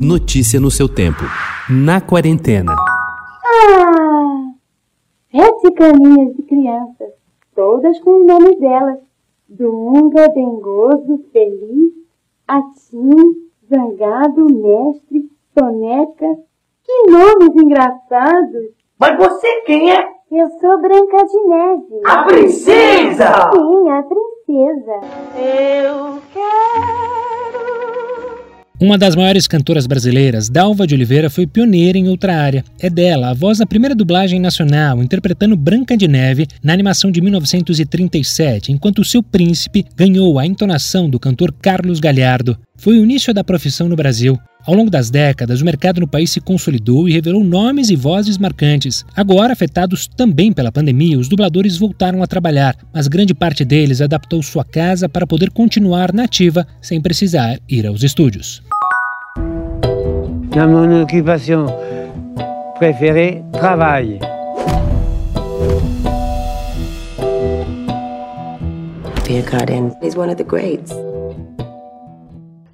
Notícia no seu tempo. Na quarentena. Ah! Sete caminhas de crianças, todas com os nomes delas. Dunga, dengoso, feliz, atim, zangado, mestre, soneca. Que nomes engraçados! Mas você quem é? Eu sou Branca de Neve. A princesa! Sim, a princesa. Eu quero. Uma das maiores cantoras brasileiras, Dalva de Oliveira, foi pioneira em outra área. É dela, a voz da primeira dublagem nacional, interpretando Branca de Neve na animação de 1937, enquanto seu príncipe ganhou a entonação do cantor Carlos Galhardo. Foi o início da profissão no Brasil. Ao longo das décadas, o mercado no país se consolidou e revelou nomes e vozes marcantes. Agora, afetados também pela pandemia, os dubladores voltaram a trabalhar, mas grande parte deles adaptou sua casa para poder continuar nativa sem precisar ir aos estúdios. Dans mon occupation préférée, travail. Pierre Cardin is one of the greats.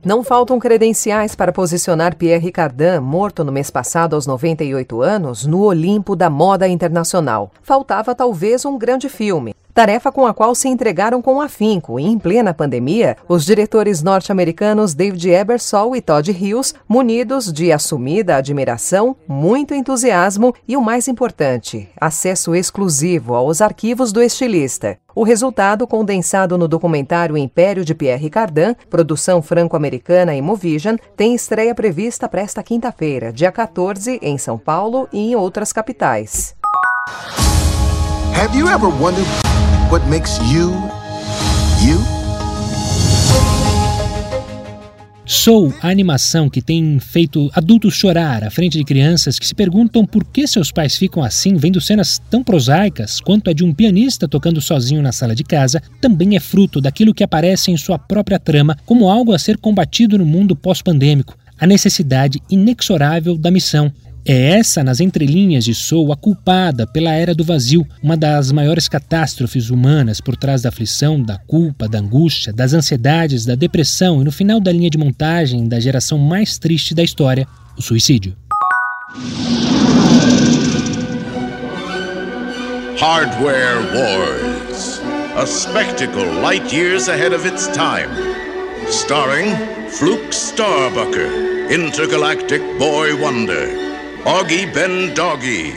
Não faltam credenciais para posicionar Pierre Cardin, morto no mês passado aos 98 anos, no Olimpo da moda internacional. Faltava talvez um grande filme. Tarefa com a qual se entregaram com afinco e, em plena pandemia, os diretores norte-americanos David Ebersol e Todd Hughes, munidos de assumida admiração, muito entusiasmo e, o mais importante, acesso exclusivo aos arquivos do estilista. O resultado, condensado no documentário Império de Pierre Cardin, produção franco-americana Imovision, tem estreia prevista para esta quinta-feira, dia 14, em São Paulo e em outras capitais. Have you ever wondered what makes you, you? Soul, a animação que tem feito adultos chorar à frente de crianças que se perguntam por que seus pais ficam assim vendo cenas tão prosaicas quanto a de um pianista tocando sozinho na sala de casa, também é fruto daquilo que aparece em sua própria trama como algo a ser combatido no mundo pós-pandêmico, a necessidade inexorável da missão. É essa, nas entrelinhas de Soul, a culpada pela Era do Vazio, uma das maiores catástrofes humanas por trás da aflição, da culpa, da angústia, das ansiedades, da depressão e, no final da linha de montagem, da geração mais triste da história, o suicídio. Hardware Wars. A spectacle light years ahead of its time. Starring Fluke Starbucker, Intergalactic Boy Wonder. Augie Ben Doggy,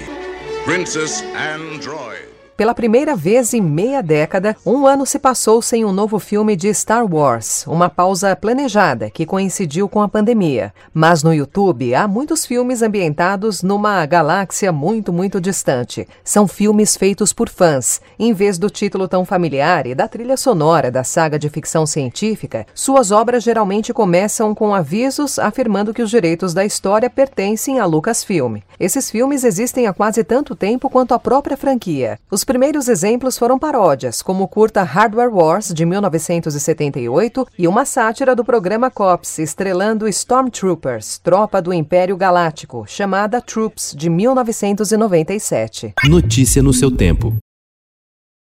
Princess Android. Pela primeira vez em meia década, um ano se passou sem um novo filme de Star Wars, uma pausa planejada que coincidiu com a pandemia. Mas no YouTube há muitos filmes ambientados numa galáxia muito, muito distante. São filmes feitos por fãs. Em vez do título tão familiar e da trilha sonora da saga de ficção científica, suas obras geralmente começam com avisos afirmando que os direitos da história pertencem a Lucasfilm. Esses filmes existem há quase tanto tempo quanto a própria franquia. Os primeiros exemplos foram paródias, como o curta Hardware Wars, de 1978, e uma sátira do programa Cops, estrelando Stormtroopers, tropa do Império Galáctico, chamada Troops, de 1997. Notícia no seu tempo.